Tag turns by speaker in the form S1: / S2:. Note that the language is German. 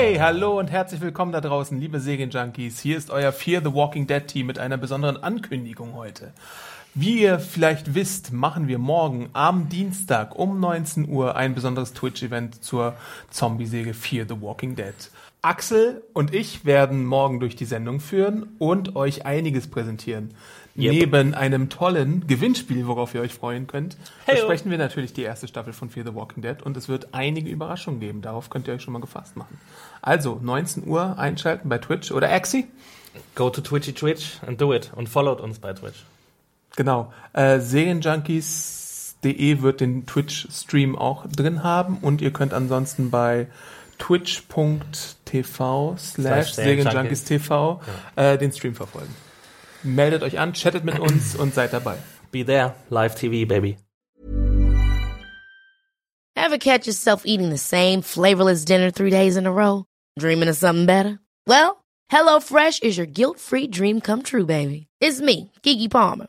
S1: Hey, hallo und herzlich willkommen da draußen, liebe Serienjunkies. Hier ist euer Fear the Walking Dead Team mit einer besonderen Ankündigung heute. Wie ihr vielleicht wisst, machen wir morgen am Dienstag um 19 Uhr ein besonderes Twitch-Event zur Zombie-Säge Fear the Walking Dead. Axel und ich werden morgen durch die Sendung führen und euch einiges präsentieren.
S2: Yep.
S1: Neben einem tollen Gewinnspiel, worauf ihr euch freuen könnt,
S2: Heyo.
S1: besprechen wir natürlich die erste Staffel von Fear the Walking Dead und es wird einige Überraschungen geben. Darauf könnt ihr euch schon mal gefasst machen. Also 19 Uhr einschalten bei Twitch oder Axi.
S2: Go to Twitchy Twitch and do it und followt uns bei Twitch.
S1: Genau. Äh, Serienjunkies.de wird den Twitch-Stream auch drin haben und ihr könnt ansonsten bei twitch.tv slash Serienjunkies TV äh, den Stream verfolgen. Meldet euch an, chattet mit uns und seid dabei.
S2: Be there, live TV, baby.
S3: Ever catch yourself eating the same flavorless dinner three days in a row? Dreaming of something better? Well, HelloFresh is your guilt-free dream come true, baby. It's me, Kiki Palmer.